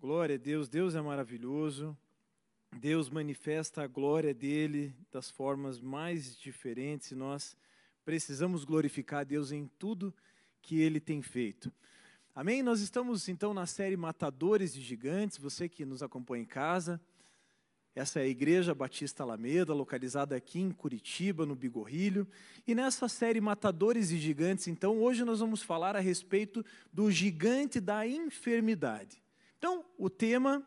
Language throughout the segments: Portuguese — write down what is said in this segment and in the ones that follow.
Glória a Deus, Deus é maravilhoso. Deus manifesta a glória dele das formas mais diferentes e nós precisamos glorificar Deus em tudo que ele tem feito. Amém? Nós estamos então na série Matadores de Gigantes, você que nos acompanha em casa. Essa é a Igreja Batista Alameda, localizada aqui em Curitiba, no Bigorrilho. E nessa série Matadores de Gigantes, então, hoje nós vamos falar a respeito do gigante da enfermidade. Então, o tema,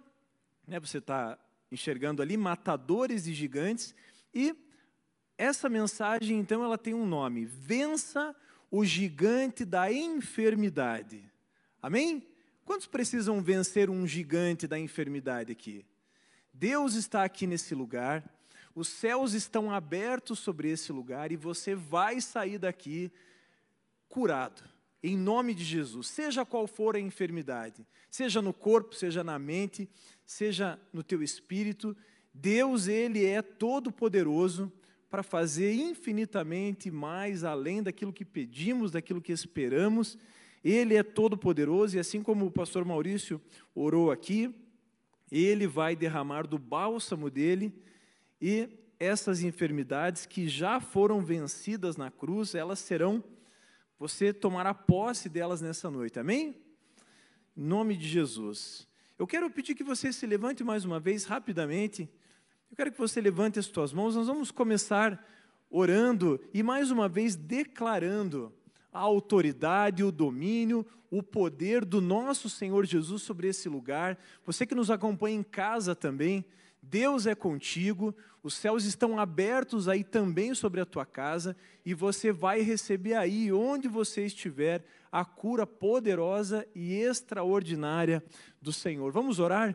né, você está enxergando ali, Matadores de Gigantes, e essa mensagem, então, ela tem um nome: Vença o gigante da enfermidade. Amém? Quantos precisam vencer um gigante da enfermidade aqui? Deus está aqui nesse lugar, os céus estão abertos sobre esse lugar e você vai sair daqui curado, em nome de Jesus, seja qual for a enfermidade, seja no corpo, seja na mente, seja no teu espírito, Deus, Ele é todo poderoso para fazer infinitamente mais além daquilo que pedimos, daquilo que esperamos. Ele é todo poderoso e assim como o pastor Maurício orou aqui, ele vai derramar do bálsamo dele e essas enfermidades que já foram vencidas na cruz, elas serão, você tomará posse delas nessa noite, amém? Em nome de Jesus. Eu quero pedir que você se levante mais uma vez, rapidamente. Eu quero que você levante as suas mãos. Nós vamos começar orando e mais uma vez declarando a autoridade, o domínio, o poder do nosso Senhor Jesus sobre esse lugar. Você que nos acompanha em casa também, Deus é contigo, os céus estão abertos aí também sobre a tua casa e você vai receber aí, onde você estiver, a cura poderosa e extraordinária do Senhor. Vamos orar?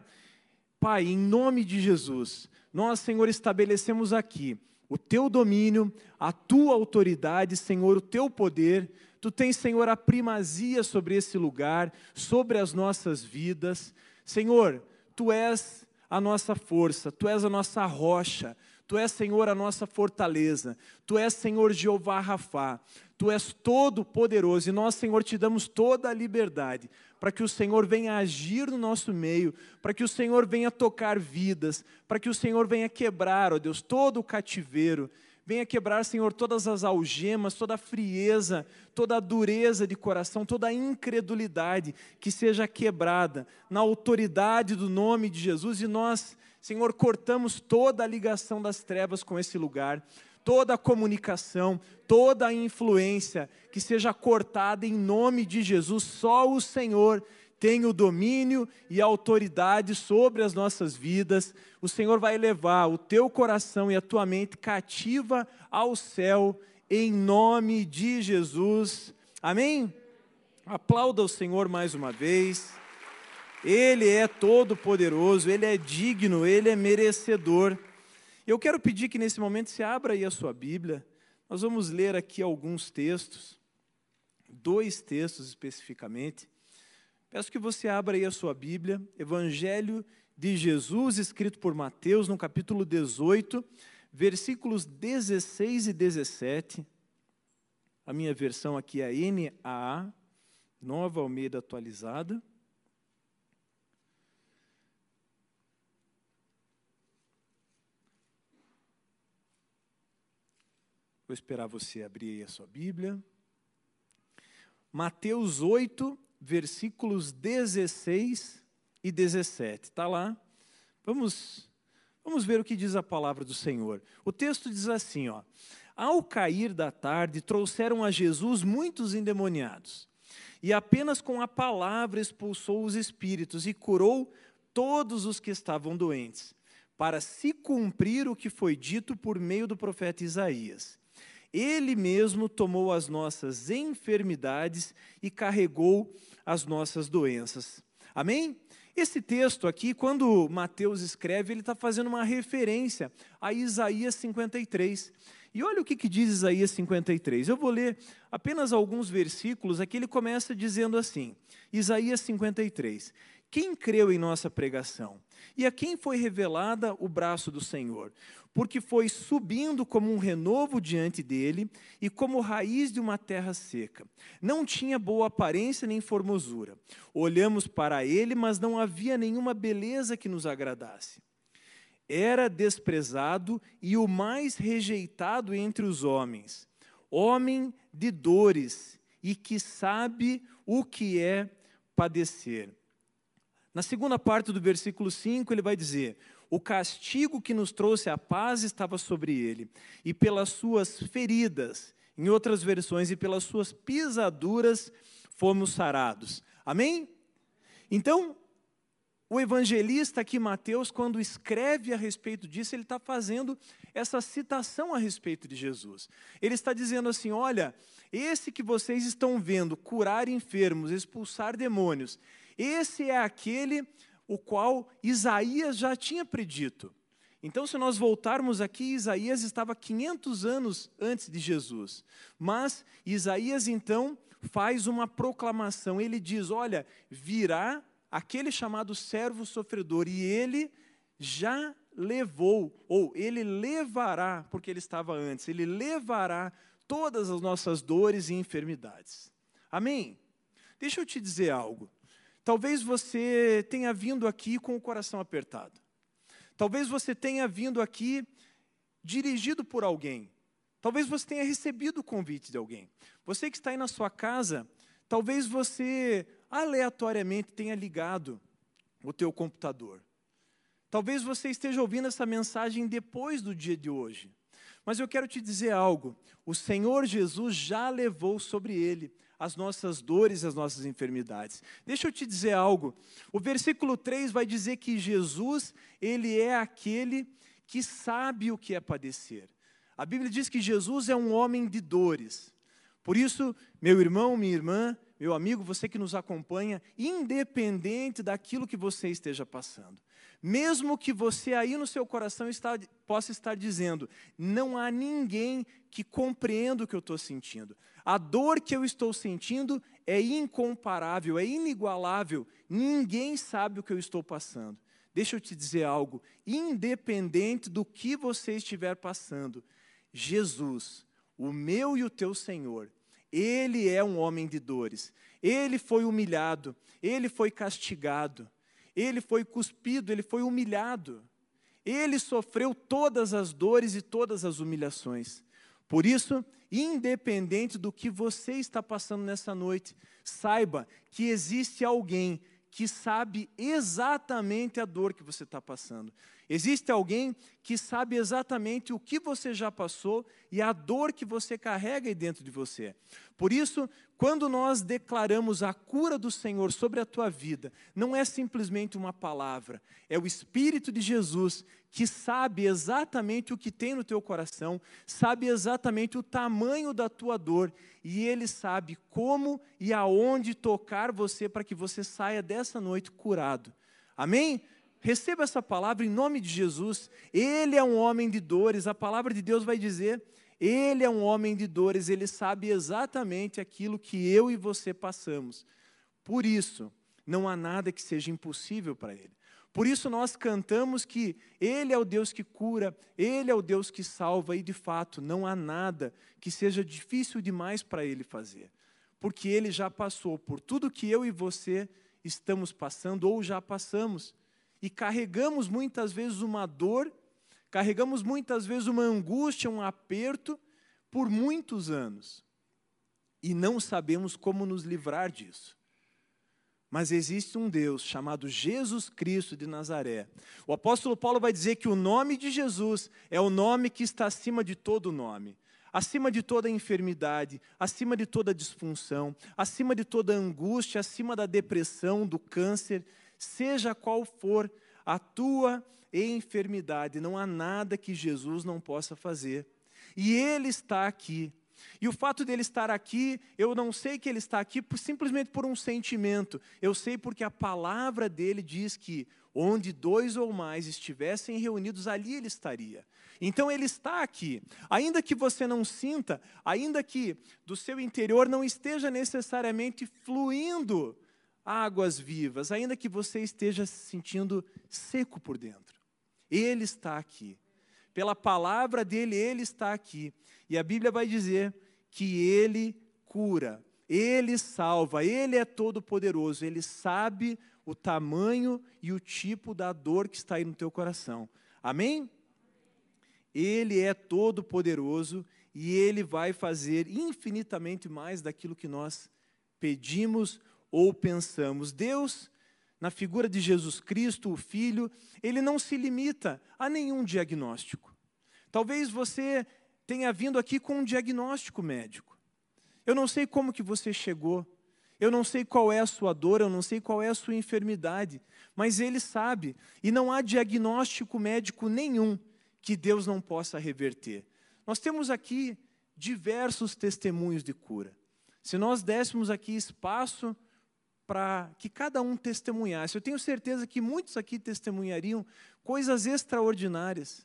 Pai, em nome de Jesus, nós, Senhor, estabelecemos aqui o teu domínio, a tua autoridade, Senhor, o teu poder. Tu tens, Senhor, a primazia sobre esse lugar, sobre as nossas vidas. Senhor, tu és a nossa força, tu és a nossa rocha, tu és, Senhor, a nossa fortaleza, tu és, Senhor, Jeová Rafá, tu és todo poderoso e nós, Senhor, te damos toda a liberdade para que o Senhor venha agir no nosso meio, para que o Senhor venha tocar vidas, para que o Senhor venha quebrar, ó Deus, todo o cativeiro, venha quebrar, Senhor, todas as algemas, toda a frieza, toda a dureza de coração, toda a incredulidade que seja quebrada na autoridade do nome de Jesus e nós, Senhor, cortamos toda a ligação das trevas com esse lugar toda a comunicação, toda a influência que seja cortada em nome de Jesus. Só o Senhor tem o domínio e a autoridade sobre as nossas vidas. O Senhor vai levar o teu coração e a tua mente cativa ao céu, em nome de Jesus. Amém? Aplauda o Senhor mais uma vez. Ele é todo poderoso, ele é digno, ele é merecedor. Eu quero pedir que nesse momento você abra aí a sua Bíblia. Nós vamos ler aqui alguns textos, dois textos especificamente. Peço que você abra aí a sua Bíblia, Evangelho de Jesus, escrito por Mateus, no capítulo 18, versículos 16 e 17. A minha versão aqui é a NAA, Nova Almeida Atualizada. Vou esperar você abrir aí a sua Bíblia. Mateus 8, versículos 16 e 17. Está lá. Vamos, vamos ver o que diz a palavra do Senhor. O texto diz assim: ó, Ao cair da tarde, trouxeram a Jesus muitos endemoniados, e apenas com a palavra expulsou os espíritos e curou todos os que estavam doentes, para se cumprir o que foi dito por meio do profeta Isaías. Ele mesmo tomou as nossas enfermidades e carregou as nossas doenças. Amém? Esse texto aqui, quando Mateus escreve, ele está fazendo uma referência a Isaías 53. E olha o que, que diz Isaías 53. Eu vou ler apenas alguns versículos. Aqui ele começa dizendo assim: Isaías 53. Quem creu em nossa pregação? E a quem foi revelada o braço do Senhor? Porque foi subindo como um renovo diante dele e como raiz de uma terra seca. Não tinha boa aparência nem formosura. Olhamos para ele, mas não havia nenhuma beleza que nos agradasse. Era desprezado e o mais rejeitado entre os homens, homem de dores e que sabe o que é padecer. Na segunda parte do versículo 5, ele vai dizer: O castigo que nos trouxe a paz estava sobre ele, e pelas suas feridas, em outras versões, e pelas suas pisaduras fomos sarados. Amém? Então, o evangelista aqui, Mateus, quando escreve a respeito disso, ele está fazendo essa citação a respeito de Jesus. Ele está dizendo assim: olha, esse que vocês estão vendo curar enfermos, expulsar demônios, esse é aquele o qual Isaías já tinha predito. Então, se nós voltarmos aqui, Isaías estava 500 anos antes de Jesus. Mas Isaías então faz uma proclamação. Ele diz: Olha, virá aquele chamado servo sofredor, e ele já levou, ou ele levará, porque ele estava antes, ele levará todas as nossas dores e enfermidades. Amém? Deixa eu te dizer algo. Talvez você tenha vindo aqui com o coração apertado. Talvez você tenha vindo aqui dirigido por alguém. Talvez você tenha recebido o convite de alguém. Você que está aí na sua casa, talvez você aleatoriamente tenha ligado o teu computador. Talvez você esteja ouvindo essa mensagem depois do dia de hoje. Mas eu quero te dizer algo: o Senhor Jesus já levou sobre ele as nossas dores, as nossas enfermidades. Deixa eu te dizer algo. O versículo 3 vai dizer que Jesus, ele é aquele que sabe o que é padecer. A Bíblia diz que Jesus é um homem de dores. Por isso, meu irmão, minha irmã, meu amigo, você que nos acompanha, independente daquilo que você esteja passando, mesmo que você aí no seu coração está, possa estar dizendo, não há ninguém que compreenda o que eu estou sentindo. A dor que eu estou sentindo é incomparável, é inigualável. Ninguém sabe o que eu estou passando. Deixa eu te dizer algo, independente do que você estiver passando, Jesus, o meu e o teu Senhor, ele é um homem de dores. Ele foi humilhado, ele foi castigado, ele foi cuspido, ele foi humilhado. Ele sofreu todas as dores e todas as humilhações. Por isso, independente do que você está passando nessa noite, saiba que existe alguém que sabe exatamente a dor que você está passando. Existe alguém que sabe exatamente o que você já passou e a dor que você carrega aí dentro de você. Por isso, quando nós declaramos a cura do Senhor sobre a tua vida, não é simplesmente uma palavra, é o Espírito de Jesus que sabe exatamente o que tem no teu coração, sabe exatamente o tamanho da tua dor e ele sabe como e aonde tocar você para que você saia dessa noite curado. Amém? Receba essa palavra em nome de Jesus. Ele é um homem de dores, a palavra de Deus vai dizer. Ele é um homem de dores, ele sabe exatamente aquilo que eu e você passamos. Por isso, não há nada que seja impossível para ele. Por isso nós cantamos que Ele é o Deus que cura, Ele é o Deus que salva, e de fato não há nada que seja difícil demais para Ele fazer, porque Ele já passou por tudo que eu e você estamos passando ou já passamos e carregamos muitas vezes uma dor, carregamos muitas vezes uma angústia, um aperto por muitos anos e não sabemos como nos livrar disso. Mas existe um Deus chamado Jesus Cristo de Nazaré. O apóstolo Paulo vai dizer que o nome de Jesus é o nome que está acima de todo nome acima de toda enfermidade, acima de toda disfunção, acima de toda angústia, acima da depressão, do câncer, seja qual for a tua enfermidade, não há nada que Jesus não possa fazer. E Ele está aqui. E o fato dele estar aqui, eu não sei que ele está aqui por, simplesmente por um sentimento, eu sei porque a palavra dele diz que onde dois ou mais estivessem reunidos, ali ele estaria. Então ele está aqui. Ainda que você não sinta, ainda que do seu interior não esteja necessariamente fluindo águas vivas, ainda que você esteja se sentindo seco por dentro. Ele está aqui. Pela palavra dele, ele está aqui. E a Bíblia vai dizer que ele cura, ele salva, ele é todo poderoso, ele sabe o tamanho e o tipo da dor que está aí no teu coração. Amém? Ele é todo poderoso e ele vai fazer infinitamente mais daquilo que nós pedimos ou pensamos. Deus, na figura de Jesus Cristo, o Filho, ele não se limita a nenhum diagnóstico. Talvez você tenha vindo aqui com um diagnóstico médico. Eu não sei como que você chegou, eu não sei qual é a sua dor, eu não sei qual é a sua enfermidade, mas Ele sabe, e não há diagnóstico médico nenhum que Deus não possa reverter. Nós temos aqui diversos testemunhos de cura. Se nós dessemos aqui espaço para que cada um testemunhasse, eu tenho certeza que muitos aqui testemunhariam coisas extraordinárias.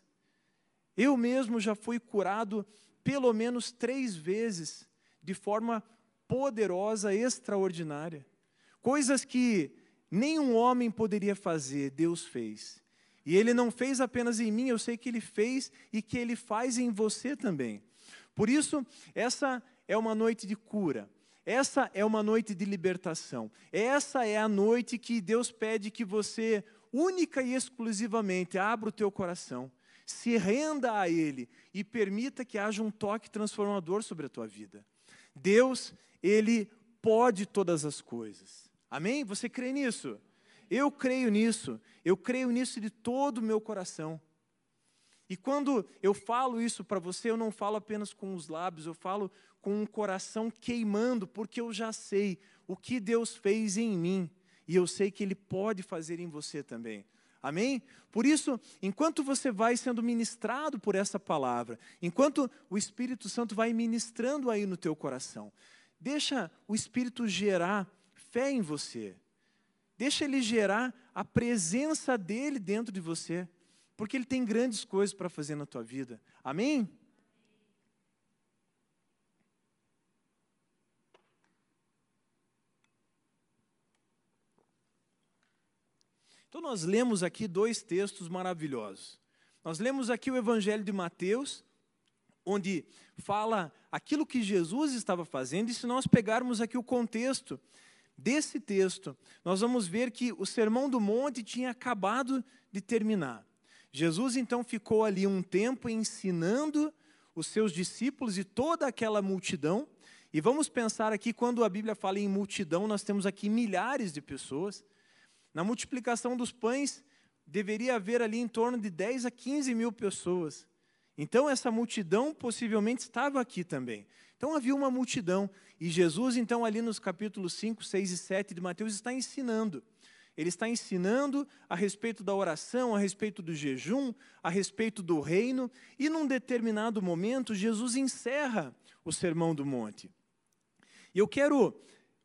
Eu mesmo já fui curado pelo menos três vezes, de forma poderosa, extraordinária. Coisas que nenhum homem poderia fazer, Deus fez. E Ele não fez apenas em mim, eu sei que Ele fez e que Ele faz em você também. Por isso, essa é uma noite de cura. Essa é uma noite de libertação. Essa é a noite que Deus pede que você, única e exclusivamente, abra o teu coração se renda a Ele e permita que haja um toque transformador sobre a tua vida. Deus, Ele pode todas as coisas. Amém? Você crê nisso? Eu creio nisso. Eu creio nisso de todo o meu coração. E quando eu falo isso para você, eu não falo apenas com os lábios, eu falo com um coração queimando, porque eu já sei o que Deus fez em mim e eu sei que Ele pode fazer em você também. Amém? Por isso, enquanto você vai sendo ministrado por essa palavra, enquanto o Espírito Santo vai ministrando aí no teu coração, deixa o Espírito gerar fé em você. Deixa ele gerar a presença dele dentro de você, porque ele tem grandes coisas para fazer na tua vida. Amém? Então, nós lemos aqui dois textos maravilhosos. Nós lemos aqui o Evangelho de Mateus, onde fala aquilo que Jesus estava fazendo, e se nós pegarmos aqui o contexto desse texto, nós vamos ver que o Sermão do Monte tinha acabado de terminar. Jesus então ficou ali um tempo ensinando os seus discípulos e toda aquela multidão. E vamos pensar aqui, quando a Bíblia fala em multidão, nós temos aqui milhares de pessoas. Na multiplicação dos pães, deveria haver ali em torno de 10 a 15 mil pessoas. Então, essa multidão possivelmente estava aqui também. Então, havia uma multidão. E Jesus, então, ali nos capítulos 5, 6 e 7 de Mateus, está ensinando. Ele está ensinando a respeito da oração, a respeito do jejum, a respeito do reino. E num determinado momento, Jesus encerra o Sermão do Monte. E eu quero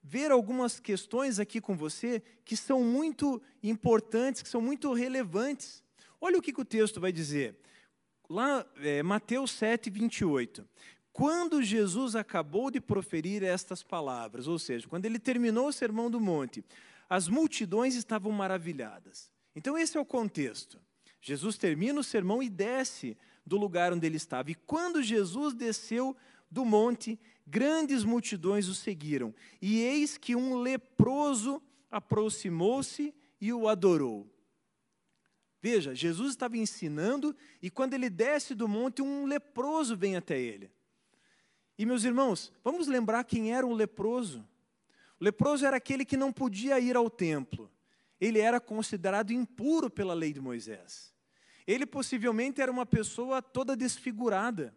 ver algumas questões aqui com você que são muito importantes, que são muito relevantes. Olha o que, que o texto vai dizer. Lá, é, Mateus 7, 28. Quando Jesus acabou de proferir estas palavras, ou seja, quando ele terminou o sermão do monte, as multidões estavam maravilhadas. Então, esse é o contexto. Jesus termina o sermão e desce do lugar onde ele estava. E quando Jesus desceu do monte, grandes multidões o seguiram. E eis que um leproso aproximou-se e o adorou. Veja, Jesus estava ensinando e quando ele desce do monte, um leproso vem até ele. E meus irmãos, vamos lembrar quem era um leproso. O leproso era aquele que não podia ir ao templo. Ele era considerado impuro pela lei de Moisés. Ele possivelmente era uma pessoa toda desfigurada.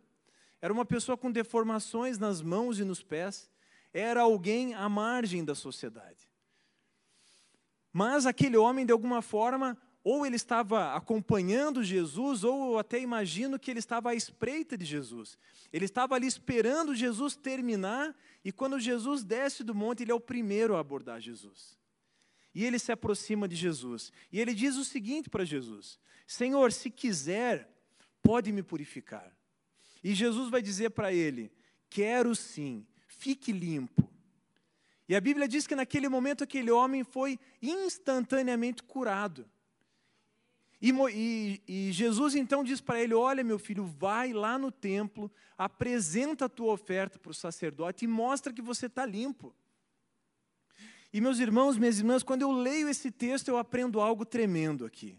Era uma pessoa com deformações nas mãos e nos pés. Era alguém à margem da sociedade. Mas aquele homem, de alguma forma, ou ele estava acompanhando Jesus, ou eu até imagino que ele estava à espreita de Jesus. Ele estava ali esperando Jesus terminar, e quando Jesus desce do monte, ele é o primeiro a abordar Jesus. E ele se aproxima de Jesus. E ele diz o seguinte para Jesus: Senhor, se quiser, pode me purificar. E Jesus vai dizer para ele: Quero sim, fique limpo. E a Bíblia diz que naquele momento aquele homem foi instantaneamente curado. E, e, e Jesus então diz para ele: Olha, meu filho, vai lá no templo, apresenta a tua oferta para o sacerdote e mostra que você está limpo. E meus irmãos, minhas irmãs, quando eu leio esse texto, eu aprendo algo tremendo aqui.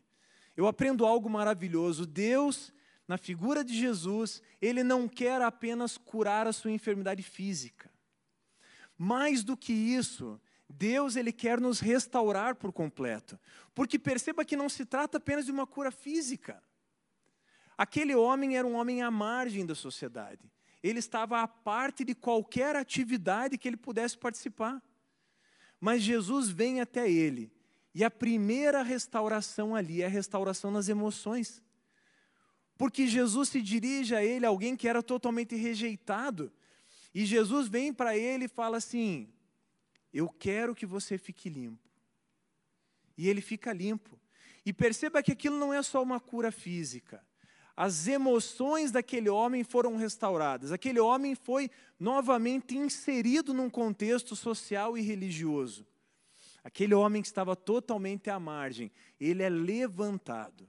Eu aprendo algo maravilhoso. Deus, na figura de Jesus, ele não quer apenas curar a sua enfermidade física. Mais do que isso, Deus ele quer nos restaurar por completo. Porque perceba que não se trata apenas de uma cura física. Aquele homem era um homem à margem da sociedade. Ele estava à parte de qualquer atividade que ele pudesse participar. Mas Jesus vem até ele. E a primeira restauração ali é a restauração nas emoções. Porque Jesus se dirige a ele, alguém que era totalmente rejeitado. E Jesus vem para ele e fala assim: Eu quero que você fique limpo. E ele fica limpo. E perceba que aquilo não é só uma cura física. As emoções daquele homem foram restauradas. Aquele homem foi novamente inserido num contexto social e religioso. Aquele homem que estava totalmente à margem, ele é levantado.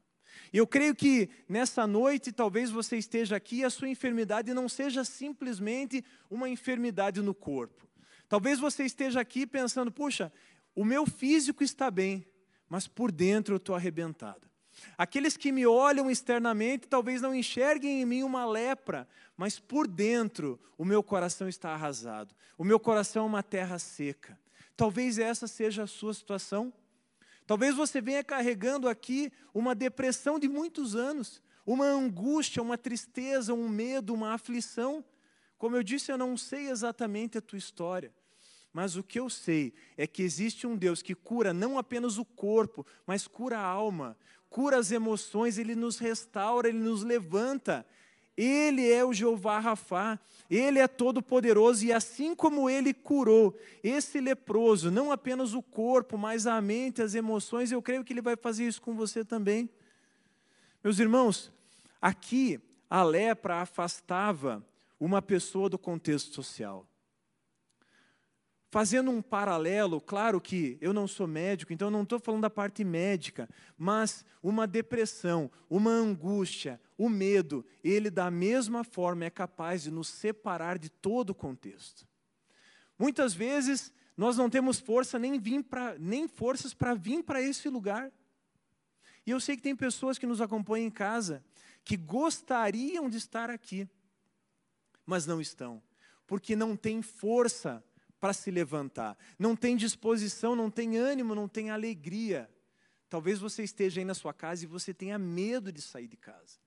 Eu creio que nessa noite, talvez você esteja aqui e a sua enfermidade não seja simplesmente uma enfermidade no corpo. Talvez você esteja aqui pensando: puxa, o meu físico está bem, mas por dentro eu estou arrebentado. Aqueles que me olham externamente talvez não enxerguem em mim uma lepra, mas por dentro o meu coração está arrasado. O meu coração é uma terra seca. Talvez essa seja a sua situação. Talvez você venha carregando aqui uma depressão de muitos anos, uma angústia, uma tristeza, um medo, uma aflição. Como eu disse, eu não sei exatamente a tua história. Mas o que eu sei é que existe um Deus que cura não apenas o corpo, mas cura a alma, cura as emoções, ele nos restaura, ele nos levanta. Ele é o Jeová Rafá, ele é todo poderoso e assim como ele curou esse leproso, não apenas o corpo, mas a mente, as emoções, eu creio que ele vai fazer isso com você também. Meus irmãos, aqui a lepra afastava uma pessoa do contexto social. Fazendo um paralelo, claro que eu não sou médico, então não estou falando da parte médica, mas uma depressão, uma angústia, o medo, ele da mesma forma é capaz de nos separar de todo o contexto. Muitas vezes nós não temos força nem, pra, nem forças para vir para esse lugar. E eu sei que tem pessoas que nos acompanham em casa que gostariam de estar aqui, mas não estão, porque não têm força para se levantar. Não tem disposição, não tem ânimo, não tem alegria. Talvez você esteja aí na sua casa e você tenha medo de sair de casa.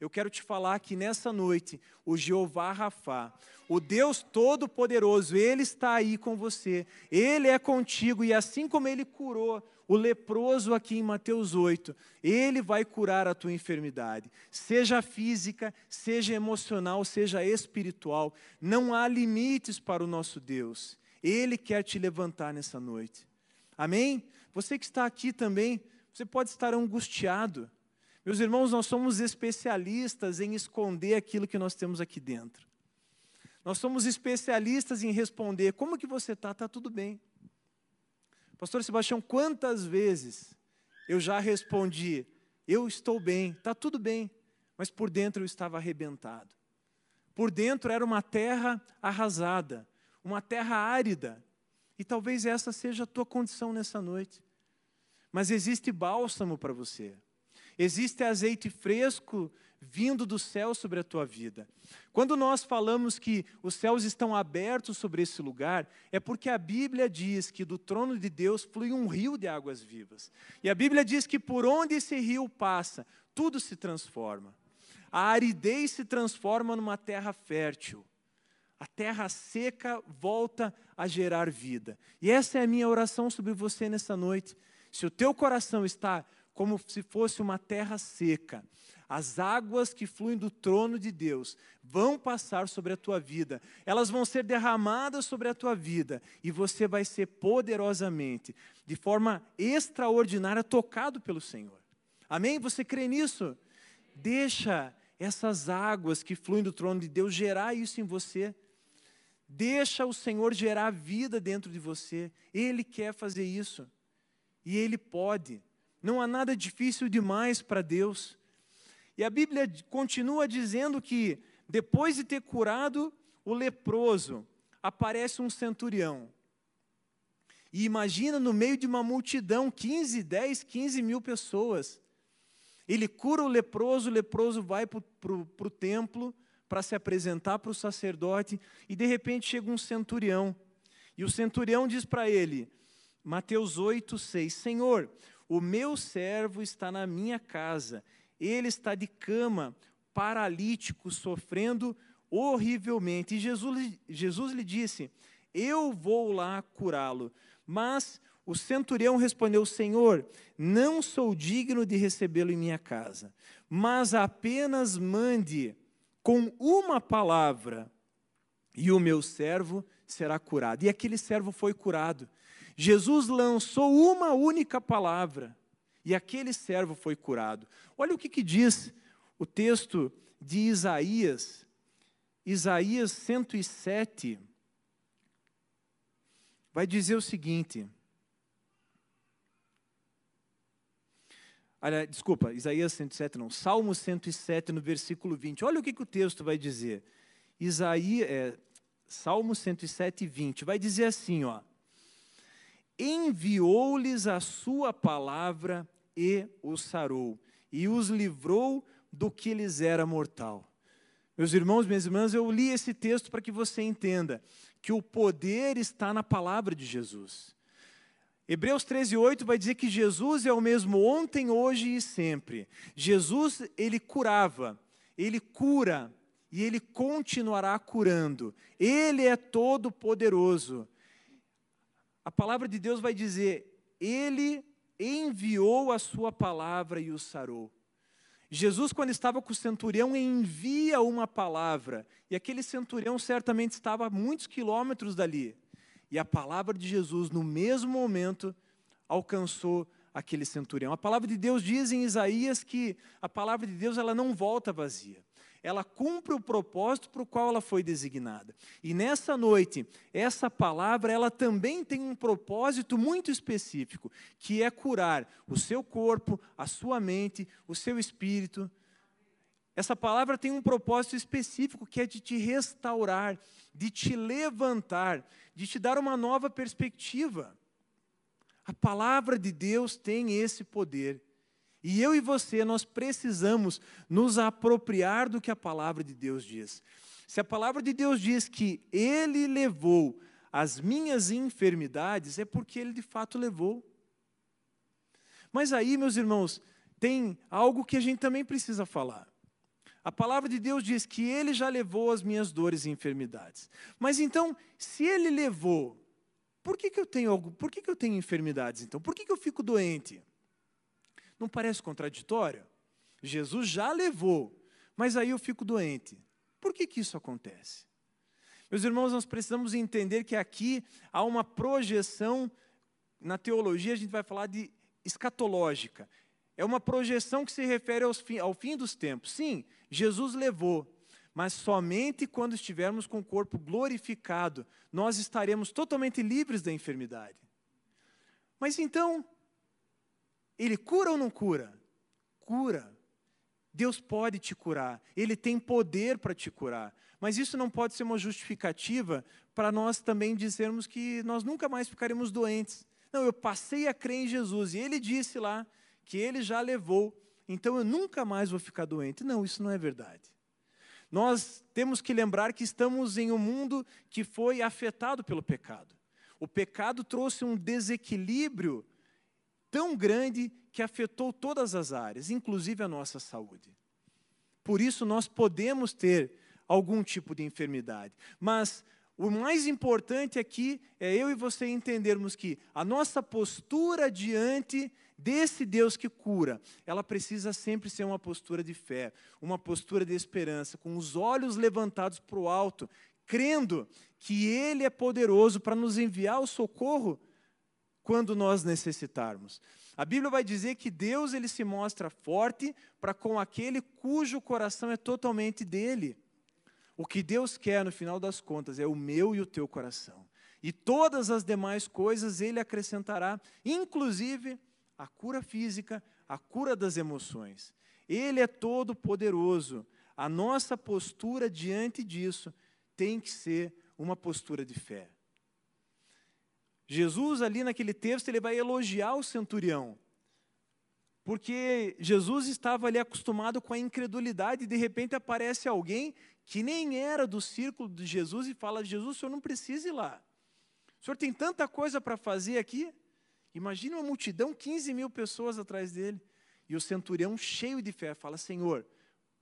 Eu quero te falar que nessa noite, o Jeová Rafá, o Deus Todo-Poderoso, Ele está aí com você, Ele é contigo, e assim como Ele curou o leproso aqui em Mateus 8, ele vai curar a tua enfermidade, seja física, seja emocional, seja espiritual. Não há limites para o nosso Deus. Ele quer te levantar nessa noite. Amém? Você que está aqui também, você pode estar angustiado. Meus irmãos, nós somos especialistas em esconder aquilo que nós temos aqui dentro. Nós somos especialistas em responder: como que você está? Está tudo bem. Pastor Sebastião, quantas vezes eu já respondi: eu estou bem, está tudo bem, mas por dentro eu estava arrebentado. Por dentro era uma terra arrasada, uma terra árida. E talvez essa seja a tua condição nessa noite. Mas existe bálsamo para você. Existe azeite fresco vindo do céu sobre a tua vida. Quando nós falamos que os céus estão abertos sobre esse lugar, é porque a Bíblia diz que do trono de Deus flui um rio de águas vivas. E a Bíblia diz que por onde esse rio passa, tudo se transforma. A aridez se transforma numa terra fértil. A terra seca volta a gerar vida. E essa é a minha oração sobre você nessa noite. Se o teu coração está como se fosse uma terra seca. As águas que fluem do trono de Deus vão passar sobre a tua vida, elas vão ser derramadas sobre a tua vida e você vai ser poderosamente, de forma extraordinária, tocado pelo Senhor. Amém? Você crê nisso? Deixa essas águas que fluem do trono de Deus gerar isso em você. Deixa o Senhor gerar vida dentro de você. Ele quer fazer isso. E ele pode. Não há nada difícil demais para Deus. E a Bíblia continua dizendo que depois de ter curado o leproso, aparece um centurião. E imagina no meio de uma multidão, 15, 10, 15 mil pessoas. Ele cura o leproso, o leproso vai para o templo para se apresentar para o sacerdote, e de repente chega um centurião. E o centurião diz para ele, Mateus 8, 6, Senhor, o meu servo está na minha casa, ele está de cama, paralítico, sofrendo horrivelmente. E Jesus, Jesus lhe disse: Eu vou lá curá-lo. Mas o centurião respondeu: Senhor, não sou digno de recebê-lo em minha casa, mas apenas mande com uma palavra e o meu servo será curado. E aquele servo foi curado. Jesus lançou uma única palavra e aquele servo foi curado. Olha o que, que diz o texto de Isaías, Isaías 107, vai dizer o seguinte. Olha, desculpa, Isaías 107 não, Salmo 107 no versículo 20. Olha o que, que o texto vai dizer. Isaías, é, Salmo 107, 20, vai dizer assim, ó enviou-lhes a sua palavra e os sarou, e os livrou do que lhes era mortal. Meus irmãos, minhas irmãs, eu li esse texto para que você entenda que o poder está na palavra de Jesus. Hebreus 13:8 vai dizer que Jesus é o mesmo ontem, hoje e sempre. Jesus, ele curava, ele cura e ele continuará curando. Ele é todo poderoso a palavra de Deus vai dizer: Ele enviou a sua palavra e o sarou. Jesus, quando estava com o centurião, envia uma palavra, e aquele centurião certamente estava a muitos quilômetros dali. E a palavra de Jesus, no mesmo momento, alcançou aquele centurião. A palavra de Deus diz em Isaías que a palavra de Deus ela não volta vazia ela cumpre o propósito para o qual ela foi designada. E nessa noite, essa palavra, ela também tem um propósito muito específico, que é curar o seu corpo, a sua mente, o seu espírito. Essa palavra tem um propósito específico, que é de te restaurar, de te levantar, de te dar uma nova perspectiva. A palavra de Deus tem esse poder. E eu e você, nós precisamos nos apropriar do que a palavra de Deus diz. Se a palavra de Deus diz que Ele levou as minhas enfermidades, é porque Ele de fato levou. Mas aí, meus irmãos, tem algo que a gente também precisa falar. A palavra de Deus diz que Ele já levou as minhas dores e enfermidades. Mas então, se Ele levou, por que, que eu tenho algo? Por que, que eu tenho enfermidades então? Por que, que eu fico doente? Não parece contraditório? Jesus já levou, mas aí eu fico doente. Por que, que isso acontece? Meus irmãos, nós precisamos entender que aqui há uma projeção, na teologia a gente vai falar de escatológica. É uma projeção que se refere fim, ao fim dos tempos. Sim, Jesus levou, mas somente quando estivermos com o corpo glorificado, nós estaremos totalmente livres da enfermidade. Mas então, ele cura ou não cura? Cura. Deus pode te curar, Ele tem poder para te curar. Mas isso não pode ser uma justificativa para nós também dizermos que nós nunca mais ficaremos doentes. Não, eu passei a crer em Jesus e Ele disse lá que Ele já levou, então eu nunca mais vou ficar doente. Não, isso não é verdade. Nós temos que lembrar que estamos em um mundo que foi afetado pelo pecado. O pecado trouxe um desequilíbrio tão grande que afetou todas as áreas, inclusive a nossa saúde. Por isso, nós podemos ter algum tipo de enfermidade, mas o mais importante aqui é eu e você entendermos que a nossa postura diante desse Deus que cura, ela precisa sempre ser uma postura de fé, uma postura de esperança, com os olhos levantados para o alto, crendo que Ele é poderoso para nos enviar o socorro quando nós necessitarmos. A Bíblia vai dizer que Deus ele se mostra forte para com aquele cujo coração é totalmente dele. O que Deus quer, no final das contas, é o meu e o teu coração. E todas as demais coisas Ele acrescentará, inclusive a cura física, a cura das emoções. Ele é todo poderoso. A nossa postura diante disso tem que ser uma postura de fé. Jesus, ali naquele texto, ele vai elogiar o centurião, porque Jesus estava ali acostumado com a incredulidade, e de repente aparece alguém que nem era do círculo de Jesus e fala: Jesus, o senhor não precisa ir lá. O senhor tem tanta coisa para fazer aqui. Imagina uma multidão, 15 mil pessoas atrás dele. E o centurião, cheio de fé, fala: Senhor,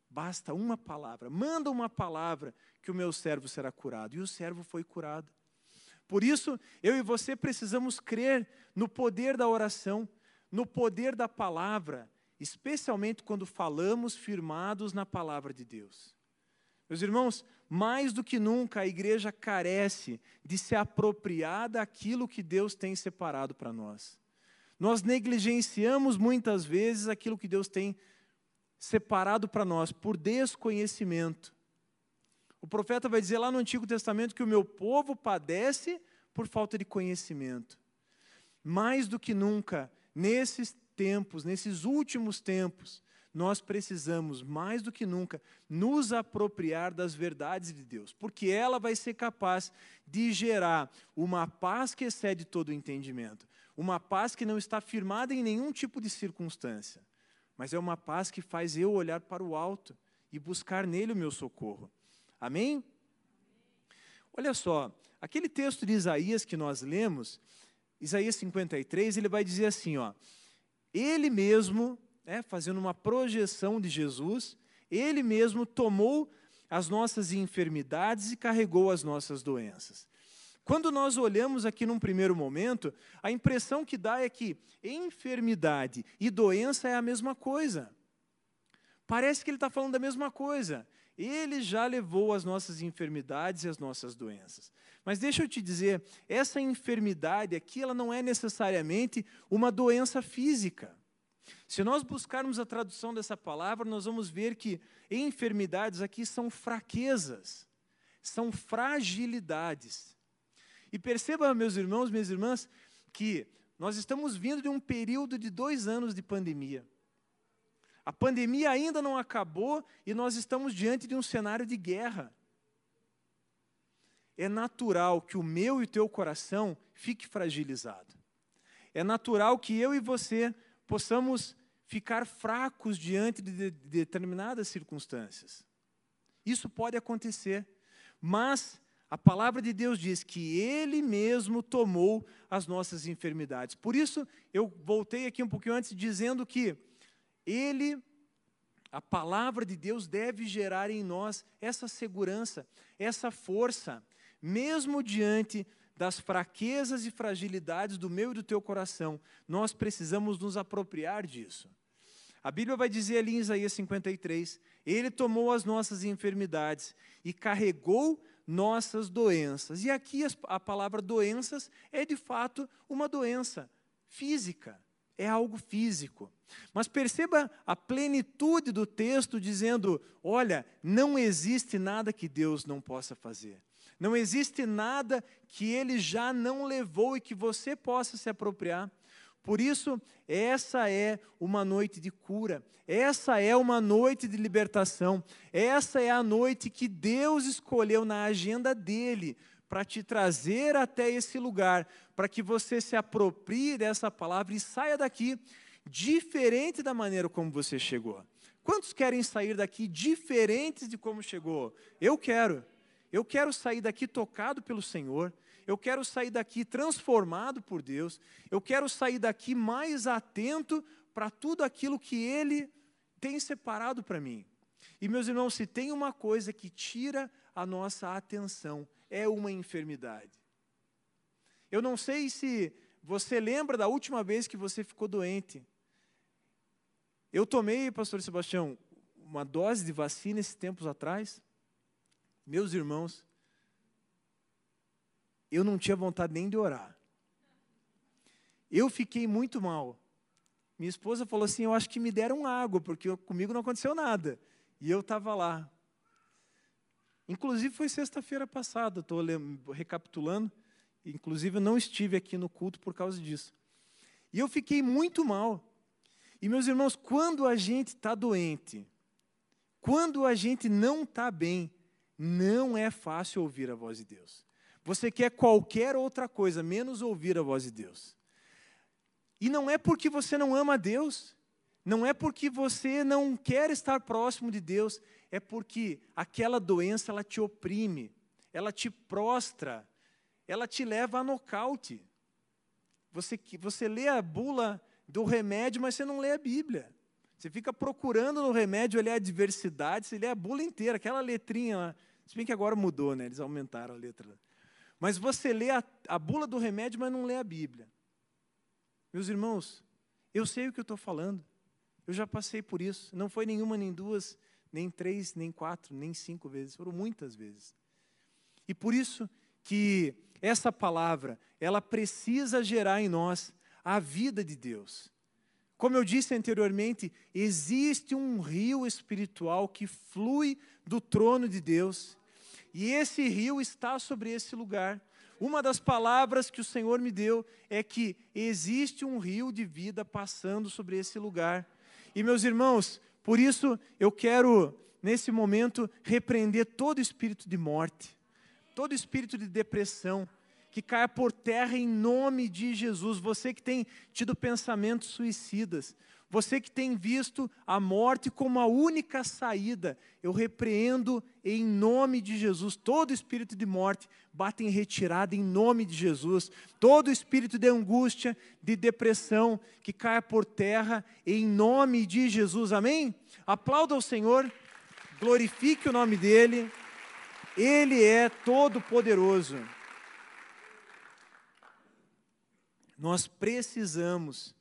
basta uma palavra, manda uma palavra que o meu servo será curado. E o servo foi curado. Por isso, eu e você precisamos crer no poder da oração, no poder da palavra, especialmente quando falamos firmados na palavra de Deus. Meus irmãos, mais do que nunca a igreja carece de se apropriar daquilo que Deus tem separado para nós. Nós negligenciamos muitas vezes aquilo que Deus tem separado para nós por desconhecimento. O profeta vai dizer lá no Antigo Testamento que o meu povo padece por falta de conhecimento. Mais do que nunca, nesses tempos, nesses últimos tempos, nós precisamos, mais do que nunca, nos apropriar das verdades de Deus, porque ela vai ser capaz de gerar uma paz que excede todo o entendimento, uma paz que não está firmada em nenhum tipo de circunstância, mas é uma paz que faz eu olhar para o alto e buscar nele o meu socorro. Amém? Olha só, aquele texto de Isaías que nós lemos, Isaías 53, ele vai dizer assim, ó, ele mesmo, né, fazendo uma projeção de Jesus, ele mesmo tomou as nossas enfermidades e carregou as nossas doenças. Quando nós olhamos aqui num primeiro momento, a impressão que dá é que enfermidade e doença é a mesma coisa. Parece que ele está falando da mesma coisa. Ele já levou as nossas enfermidades e as nossas doenças. Mas deixa eu te dizer, essa enfermidade aqui, ela não é necessariamente uma doença física. Se nós buscarmos a tradução dessa palavra, nós vamos ver que enfermidades aqui são fraquezas, são fragilidades. E perceba, meus irmãos, minhas irmãs, que nós estamos vindo de um período de dois anos de pandemia. A pandemia ainda não acabou e nós estamos diante de um cenário de guerra. É natural que o meu e o teu coração fique fragilizado. É natural que eu e você possamos ficar fracos diante de, determinadas circunstâncias. Isso pode acontecer, mas a palavra de Deus diz que Ele mesmo tomou as nossas enfermidades. Por isso, eu voltei aqui um pouquinho antes dizendo que ele, a palavra de Deus deve gerar em nós essa segurança, essa força, mesmo diante das fraquezas e fragilidades do meu e do teu coração, nós precisamos nos apropriar disso. A Bíblia vai dizer ali em Isaías 53: Ele tomou as nossas enfermidades e carregou nossas doenças. E aqui a palavra doenças é de fato uma doença física é algo físico. Mas perceba a plenitude do texto dizendo: olha, não existe nada que Deus não possa fazer. Não existe nada que ele já não levou e que você possa se apropriar. Por isso, essa é uma noite de cura, essa é uma noite de libertação, essa é a noite que Deus escolheu na agenda dele para te trazer até esse lugar, para que você se aproprie dessa palavra e saia daqui diferente da maneira como você chegou. Quantos querem sair daqui diferentes de como chegou? Eu quero. Eu quero sair daqui tocado pelo Senhor. Eu quero sair daqui transformado por Deus. Eu quero sair daqui mais atento para tudo aquilo que Ele tem separado para mim. E meus irmãos, se tem uma coisa que tira a nossa atenção, é uma enfermidade. Eu não sei se você lembra da última vez que você ficou doente. Eu tomei, pastor Sebastião, uma dose de vacina esses tempos atrás. Meus irmãos, eu não tinha vontade nem de orar. Eu fiquei muito mal. Minha esposa falou assim: Eu acho que me deram água, porque comigo não aconteceu nada. E eu estava lá. Inclusive foi sexta-feira passada, estou recapitulando. Inclusive eu não estive aqui no culto por causa disso. E eu fiquei muito mal. E meus irmãos, quando a gente está doente, quando a gente não está bem, não é fácil ouvir a voz de Deus. Você quer qualquer outra coisa, menos ouvir a voz de Deus. E não é porque você não ama Deus, não é porque você não quer estar próximo de Deus, é porque aquela doença ela te oprime, ela te prostra, ela te leva a nocaute. Você, você lê a bula do remédio, mas você não lê a Bíblia. Você fica procurando no remédio olhar a diversidade, você lê a bula inteira, aquela letrinha lá. Se bem que agora mudou, né? Eles aumentaram a letra. Mas você lê a, a bula do remédio, mas não lê a Bíblia. Meus irmãos, eu sei o que eu estou falando. Eu já passei por isso. Não foi nenhuma, nem duas, nem três, nem quatro, nem cinco vezes. Foram muitas vezes. E por isso que essa palavra, ela precisa gerar em nós a vida de Deus. Como eu disse anteriormente, existe um rio espiritual que flui do trono de Deus, e esse rio está sobre esse lugar. Uma das palavras que o Senhor me deu é que existe um rio de vida passando sobre esse lugar. E meus irmãos, por isso eu quero, nesse momento, repreender todo espírito de morte, todo espírito de depressão, que caia por terra em nome de Jesus. Você que tem tido pensamentos suicidas, você que tem visto a morte como a única saída, eu repreendo em nome de Jesus todo espírito de morte, bate em retirada em nome de Jesus. Todo espírito de angústia, de depressão, que caia por terra em nome de Jesus. Amém? Aplauda o Senhor, glorifique o nome dEle, Ele é todo poderoso. Nós precisamos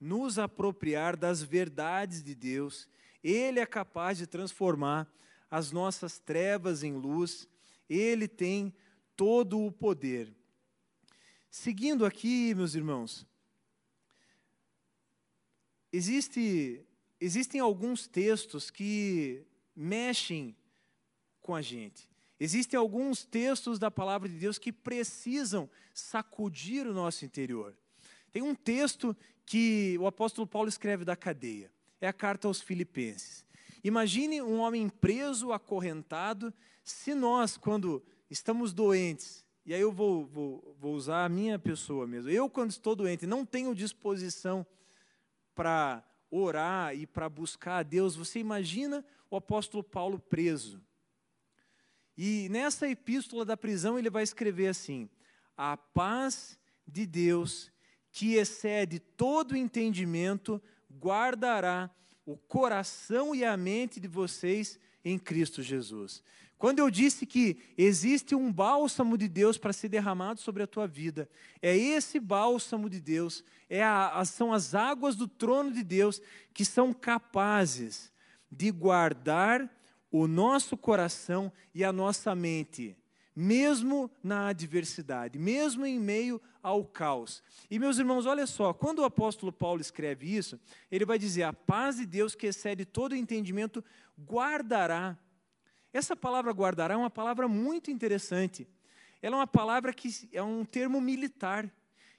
nos apropriar das verdades de Deus. Ele é capaz de transformar as nossas trevas em luz. Ele tem todo o poder. Seguindo aqui, meus irmãos, existe, existem alguns textos que mexem com a gente. Existem alguns textos da palavra de Deus que precisam sacudir o nosso interior. Tem um texto que o apóstolo Paulo escreve da cadeia. É a carta aos Filipenses. Imagine um homem preso, acorrentado. Se nós, quando estamos doentes, e aí eu vou, vou, vou usar a minha pessoa mesmo, eu, quando estou doente, não tenho disposição para orar e para buscar a Deus, você imagina o apóstolo Paulo preso. E nessa epístola da prisão ele vai escrever assim: A paz de Deus, que excede todo entendimento, guardará o coração e a mente de vocês em Cristo Jesus. Quando eu disse que existe um bálsamo de Deus para ser derramado sobre a tua vida, é esse bálsamo de Deus, é a, são as águas do trono de Deus que são capazes de guardar o nosso coração e a nossa mente, mesmo na adversidade, mesmo em meio ao caos. E meus irmãos, olha só, quando o apóstolo Paulo escreve isso, ele vai dizer: a paz de Deus que excede todo entendimento guardará. Essa palavra guardará é uma palavra muito interessante. Ela é uma palavra que é um termo militar,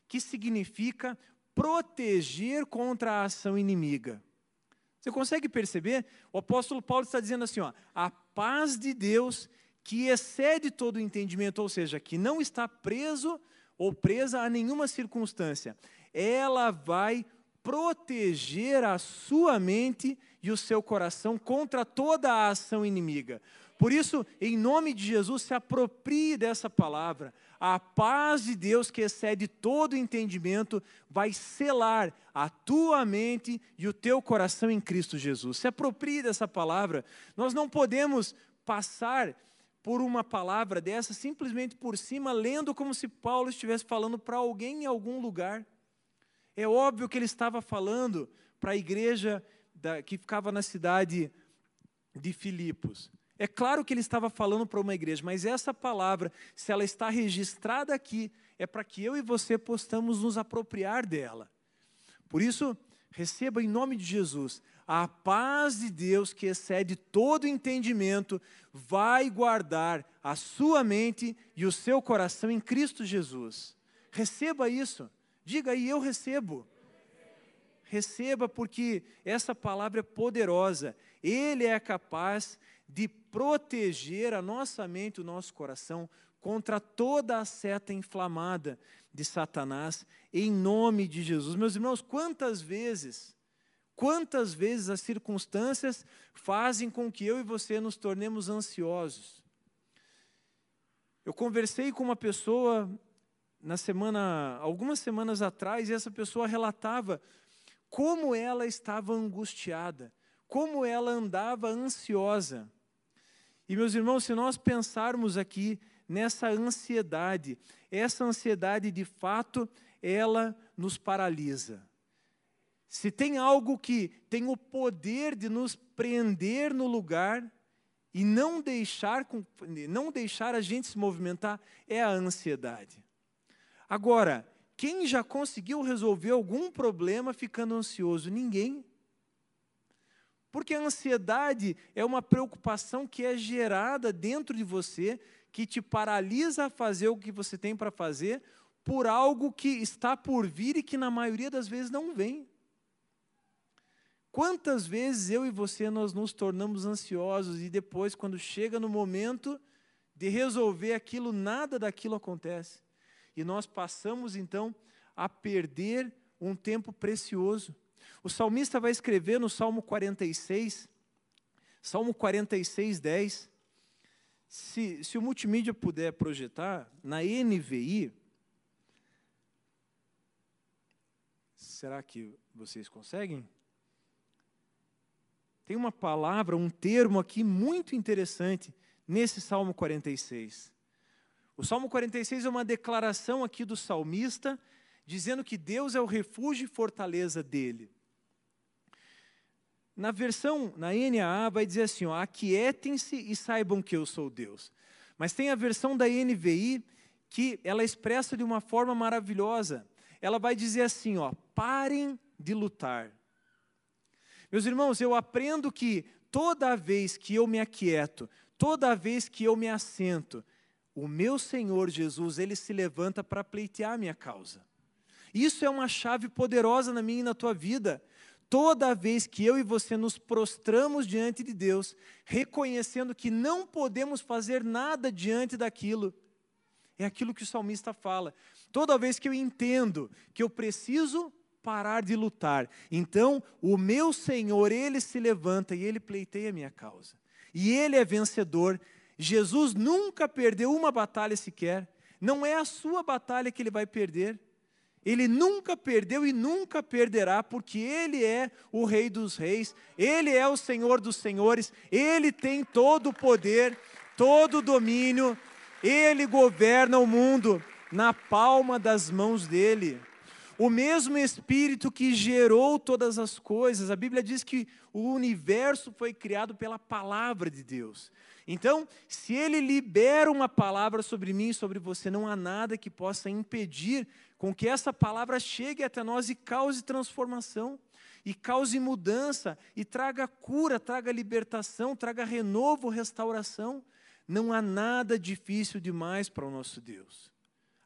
que significa proteger contra a ação inimiga. Você consegue perceber? O apóstolo Paulo está dizendo assim: ó, a paz de Deus que excede todo o entendimento, ou seja, que não está preso ou presa a nenhuma circunstância, ela vai proteger a sua mente e o seu coração contra toda a ação inimiga. Por isso, em nome de Jesus, se aproprie dessa palavra. A paz de Deus, que excede todo entendimento, vai selar a tua mente e o teu coração em Cristo Jesus. Se aproprie dessa palavra. Nós não podemos passar por uma palavra dessa simplesmente por cima, lendo como se Paulo estivesse falando para alguém em algum lugar. É óbvio que ele estava falando para a igreja da, que ficava na cidade de Filipos. É claro que ele estava falando para uma igreja, mas essa palavra, se ela está registrada aqui, é para que eu e você possamos nos apropriar dela. Por isso, receba em nome de Jesus a paz de Deus que excede todo entendimento, vai guardar a sua mente e o seu coração em Cristo Jesus. Receba isso. Diga aí, eu recebo. Receba, porque essa palavra é poderosa. Ele é capaz de proteger a nossa mente, o nosso coração, contra toda a seta inflamada de Satanás, em nome de Jesus. Meus irmãos, quantas vezes Quantas vezes as circunstâncias fazem com que eu e você nos tornemos ansiosos? Eu conversei com uma pessoa na semana, algumas semanas atrás, e essa pessoa relatava como ela estava angustiada, como ela andava ansiosa. E meus irmãos, se nós pensarmos aqui nessa ansiedade, essa ansiedade de fato, ela nos paralisa. Se tem algo que tem o poder de nos prender no lugar e não deixar, não deixar a gente se movimentar, é a ansiedade. Agora, quem já conseguiu resolver algum problema ficando ansioso? Ninguém. Porque a ansiedade é uma preocupação que é gerada dentro de você, que te paralisa a fazer o que você tem para fazer, por algo que está por vir e que na maioria das vezes não vem. Quantas vezes eu e você nós nos tornamos ansiosos e depois, quando chega no momento de resolver aquilo, nada daquilo acontece. E nós passamos então a perder um tempo precioso. O salmista vai escrever no Salmo 46, Salmo 46, 10. Se, se o multimídia puder projetar, na NVI, será que vocês conseguem? Tem uma palavra, um termo aqui muito interessante nesse Salmo 46. O Salmo 46 é uma declaração aqui do salmista, dizendo que Deus é o refúgio e fortaleza dele. Na versão, na NAA, vai dizer assim: aquietem-se e saibam que eu sou Deus. Mas tem a versão da NVI que ela expressa de uma forma maravilhosa. Ela vai dizer assim: ó, parem de lutar. Meus irmãos, eu aprendo que toda vez que eu me aquieto, toda vez que eu me assento, o meu Senhor Jesus, ele se levanta para pleitear a minha causa. Isso é uma chave poderosa na minha e na tua vida. Toda vez que eu e você nos prostramos diante de Deus, reconhecendo que não podemos fazer nada diante daquilo, é aquilo que o salmista fala. Toda vez que eu entendo que eu preciso parar de lutar. Então, o meu Senhor, ele se levanta e ele pleiteia a minha causa. E ele é vencedor. Jesus nunca perdeu uma batalha sequer. Não é a sua batalha que ele vai perder. Ele nunca perdeu e nunca perderá, porque Ele é o Rei dos Reis, Ele é o Senhor dos Senhores, Ele tem todo o poder, todo o domínio, Ele governa o mundo na palma das mãos dele. O mesmo Espírito que gerou todas as coisas, a Bíblia diz que o universo foi criado pela palavra de Deus. Então, se Ele libera uma palavra sobre mim e sobre você, não há nada que possa impedir com que essa palavra chegue até nós e cause transformação, e cause mudança, e traga cura, traga libertação, traga renovo, restauração. Não há nada difícil demais para o nosso Deus.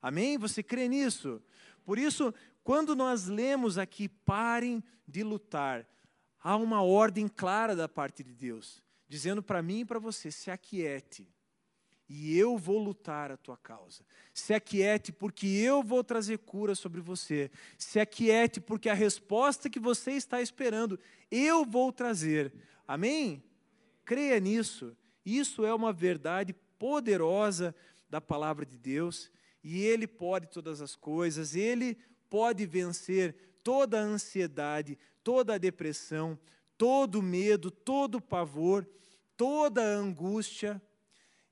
Amém? Você crê nisso? Por isso, quando nós lemos aqui, parem de lutar, há uma ordem clara da parte de Deus, dizendo para mim e para você: se aquiete, e eu vou lutar a tua causa. Se aquiete, porque eu vou trazer cura sobre você. Se aquiete, porque a resposta que você está esperando, eu vou trazer. Amém? Creia nisso. Isso é uma verdade poderosa da palavra de Deus, e Ele pode todas as coisas, Ele pode vencer toda a ansiedade, toda a depressão, todo o medo, todo o pavor, toda a angústia.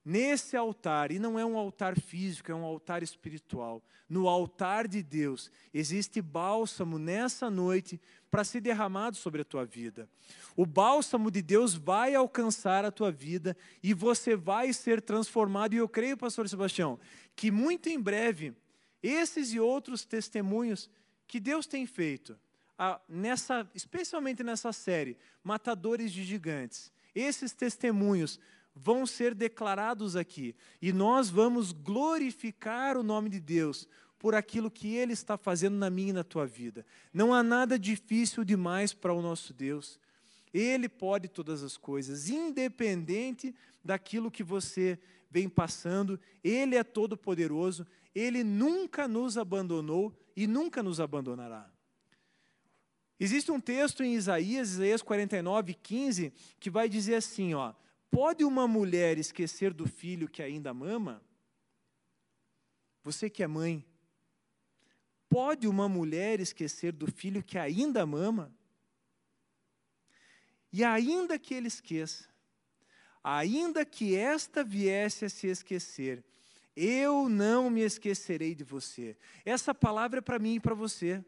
Nesse altar, e não é um altar físico, é um altar espiritual. No altar de Deus existe bálsamo nessa noite para ser derramado sobre a tua vida. O bálsamo de Deus vai alcançar a tua vida e você vai ser transformado. E eu creio, pastor Sebastião, que muito em breve esses e outros testemunhos que Deus tem feito nessa, especialmente nessa série, Matadores de Gigantes. Esses testemunhos vão ser declarados aqui e nós vamos glorificar o nome de Deus por aquilo que Ele está fazendo na minha e na tua vida. Não há nada difícil demais para o nosso Deus. Ele pode todas as coisas, independente daquilo que você vem passando, Ele é todo-poderoso, Ele nunca nos abandonou e nunca nos abandonará. Existe um texto em Isaías, Isaías 49, 15, que vai dizer assim: ó, pode uma mulher esquecer do filho que ainda mama? Você que é mãe, pode uma mulher esquecer do filho que ainda mama? E ainda que ele esqueça, ainda que esta viesse a se esquecer, eu não me esquecerei de você. Essa palavra é para mim e para você.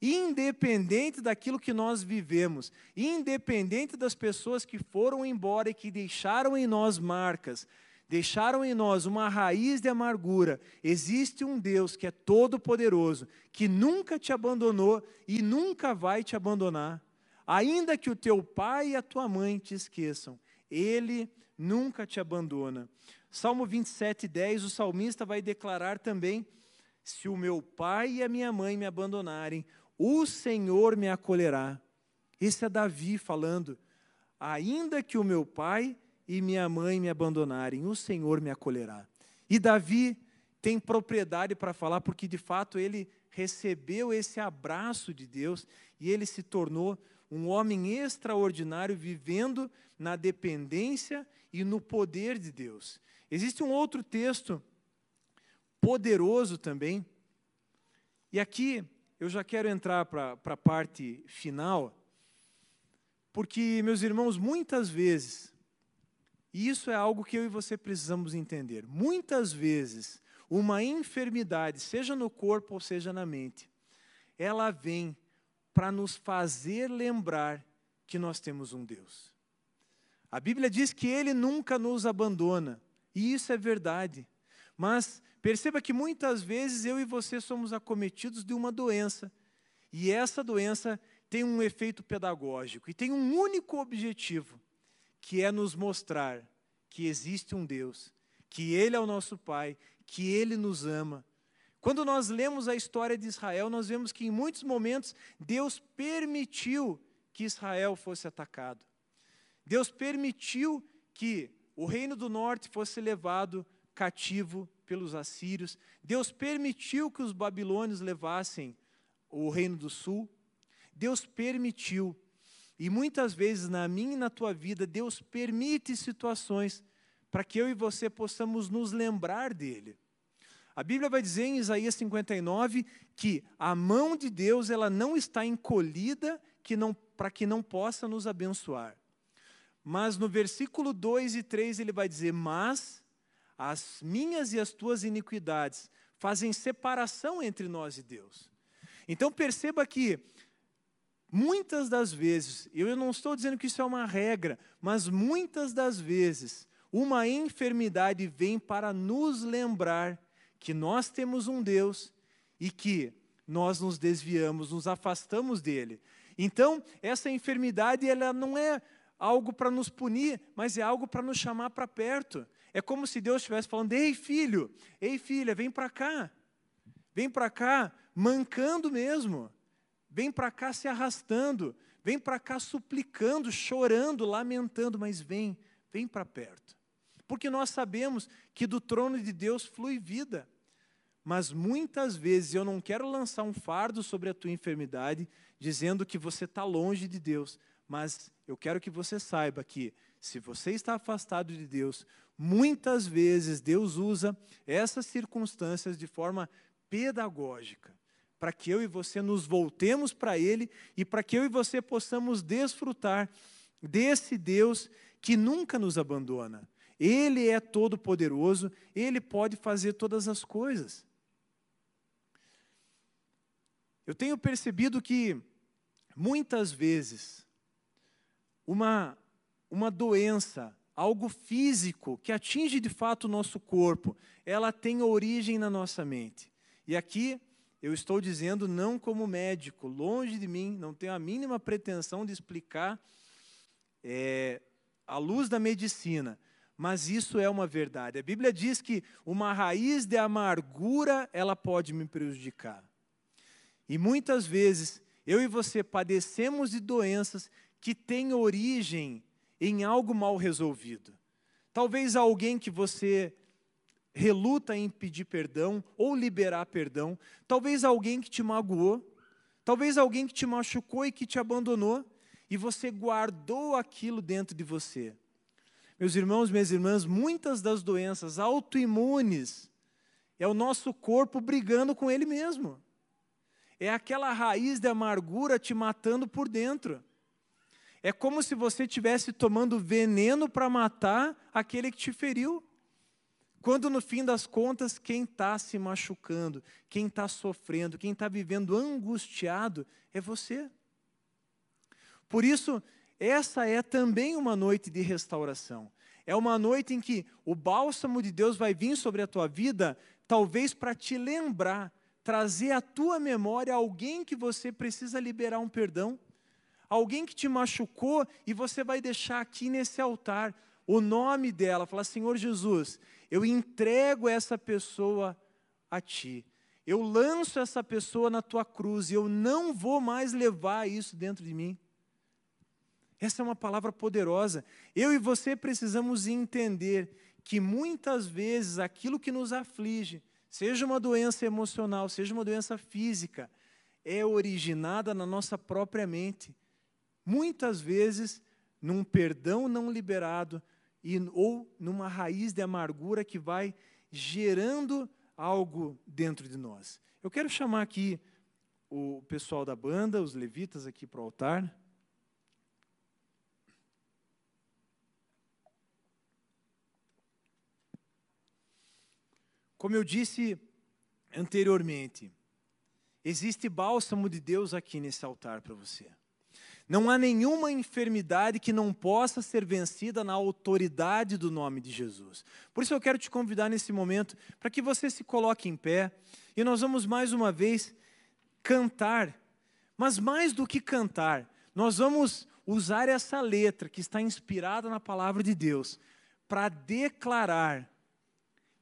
Independente daquilo que nós vivemos, independente das pessoas que foram embora e que deixaram em nós marcas, deixaram em nós uma raiz de amargura, existe um Deus que é todo-poderoso, que nunca te abandonou e nunca vai te abandonar. Ainda que o teu pai e a tua mãe te esqueçam, ele nunca te abandona. Salmo 27, 10, o salmista vai declarar também: Se o meu pai e a minha mãe me abandonarem, o Senhor me acolherá. Esse é Davi falando: Ainda que o meu pai e minha mãe me abandonarem, o Senhor me acolherá. E Davi tem propriedade para falar, porque de fato ele recebeu esse abraço de Deus e ele se tornou um homem extraordinário vivendo na dependência e no poder de Deus. Existe um outro texto poderoso também, e aqui eu já quero entrar para a parte final, porque, meus irmãos, muitas vezes, e isso é algo que eu e você precisamos entender, muitas vezes, uma enfermidade, seja no corpo ou seja na mente, ela vem para nos fazer lembrar que nós temos um Deus. A Bíblia diz que Ele nunca nos abandona, e isso é verdade. Mas perceba que muitas vezes eu e você somos acometidos de uma doença, e essa doença tem um efeito pedagógico e tem um único objetivo, que é nos mostrar que existe um Deus, que Ele é o nosso Pai, que Ele nos ama quando nós lemos a história de Israel, nós vemos que em muitos momentos Deus permitiu que Israel fosse atacado. Deus permitiu que o reino do norte fosse levado cativo pelos assírios. Deus permitiu que os babilônios levassem o reino do sul. Deus permitiu. E muitas vezes na minha e na tua vida, Deus permite situações para que eu e você possamos nos lembrar dele. A Bíblia vai dizer em Isaías 59 que a mão de Deus ela não está encolhida que não, para que não possa nos abençoar. Mas no versículo 2 e 3 ele vai dizer: Mas as minhas e as tuas iniquidades fazem separação entre nós e Deus. Então perceba que muitas das vezes, eu não estou dizendo que isso é uma regra, mas muitas das vezes, uma enfermidade vem para nos lembrar que nós temos um Deus e que nós nos desviamos, nos afastamos dele. Então, essa enfermidade ela não é algo para nos punir, mas é algo para nos chamar para perto. É como se Deus estivesse falando: "Ei, filho, ei, filha, vem para cá. Vem para cá, mancando mesmo. Vem para cá se arrastando, vem para cá suplicando, chorando, lamentando, mas vem, vem para perto porque nós sabemos que do trono de Deus flui vida. Mas muitas vezes eu não quero lançar um fardo sobre a tua enfermidade, dizendo que você está longe de Deus, mas eu quero que você saiba que, se você está afastado de Deus, muitas vezes Deus usa essas circunstâncias de forma pedagógica, para que eu e você nos voltemos para Ele e para que eu e você possamos desfrutar desse Deus que nunca nos abandona, ele é todo-poderoso, ele pode fazer todas as coisas. Eu tenho percebido que, muitas vezes, uma, uma doença, algo físico que atinge de fato o nosso corpo, ela tem origem na nossa mente. E aqui eu estou dizendo não como médico, longe de mim, não tenho a mínima pretensão de explicar é, à luz da medicina, mas isso é uma verdade. A Bíblia diz que uma raiz de amargura ela pode me prejudicar. E muitas vezes eu e você padecemos de doenças que têm origem em algo mal resolvido. Talvez alguém que você reluta em pedir perdão ou liberar perdão, talvez alguém que te magoou, talvez alguém que te machucou e que te abandonou, e você guardou aquilo dentro de você. Meus irmãos, minhas irmãs, muitas das doenças autoimunes é o nosso corpo brigando com ele mesmo. É aquela raiz de amargura te matando por dentro. É como se você estivesse tomando veneno para matar aquele que te feriu. Quando no fim das contas, quem está se machucando, quem está sofrendo, quem está vivendo angustiado é você. Por isso, essa é também uma noite de restauração. É uma noite em que o bálsamo de Deus vai vir sobre a tua vida, talvez para te lembrar, trazer à tua memória alguém que você precisa liberar um perdão, alguém que te machucou e você vai deixar aqui nesse altar o nome dela, falar: Senhor Jesus, eu entrego essa pessoa a ti. Eu lanço essa pessoa na tua cruz e eu não vou mais levar isso dentro de mim. Essa é uma palavra poderosa. Eu e você precisamos entender que muitas vezes aquilo que nos aflige, seja uma doença emocional, seja uma doença física, é originada na nossa própria mente. Muitas vezes num perdão não liberado, e, ou numa raiz de amargura que vai gerando algo dentro de nós. Eu quero chamar aqui o pessoal da banda, os levitas aqui para o altar. Como eu disse anteriormente, existe bálsamo de Deus aqui nesse altar para você. Não há nenhuma enfermidade que não possa ser vencida na autoridade do nome de Jesus. Por isso eu quero te convidar nesse momento para que você se coloque em pé e nós vamos mais uma vez cantar. Mas mais do que cantar, nós vamos usar essa letra que está inspirada na palavra de Deus para declarar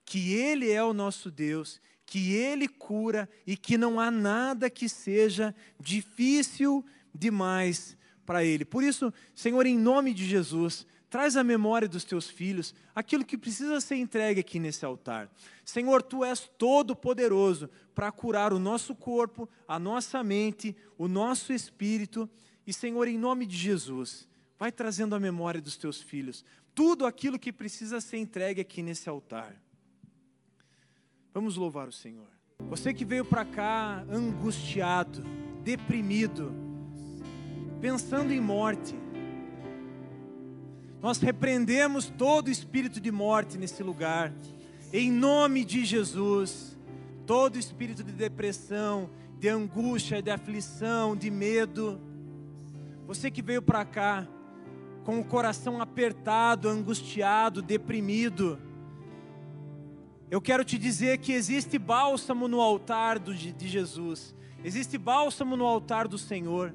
que Ele é o nosso Deus, que Ele cura e que não há nada que seja difícil demais para Ele. Por isso, Senhor, em nome de Jesus, traz a memória dos teus filhos aquilo que precisa ser entregue aqui nesse altar. Senhor, tu és todo poderoso para curar o nosso corpo, a nossa mente, o nosso espírito. E, Senhor, em nome de Jesus, vai trazendo a memória dos teus filhos tudo aquilo que precisa ser entregue aqui nesse altar. Vamos louvar o Senhor. Você que veio para cá angustiado, deprimido, pensando em morte. Nós repreendemos todo espírito de morte nesse lugar, em nome de Jesus. Todo espírito de depressão, de angústia, de aflição, de medo. Você que veio para cá com o coração apertado, angustiado, deprimido. Eu quero te dizer que existe bálsamo no altar de Jesus, existe bálsamo no altar do Senhor.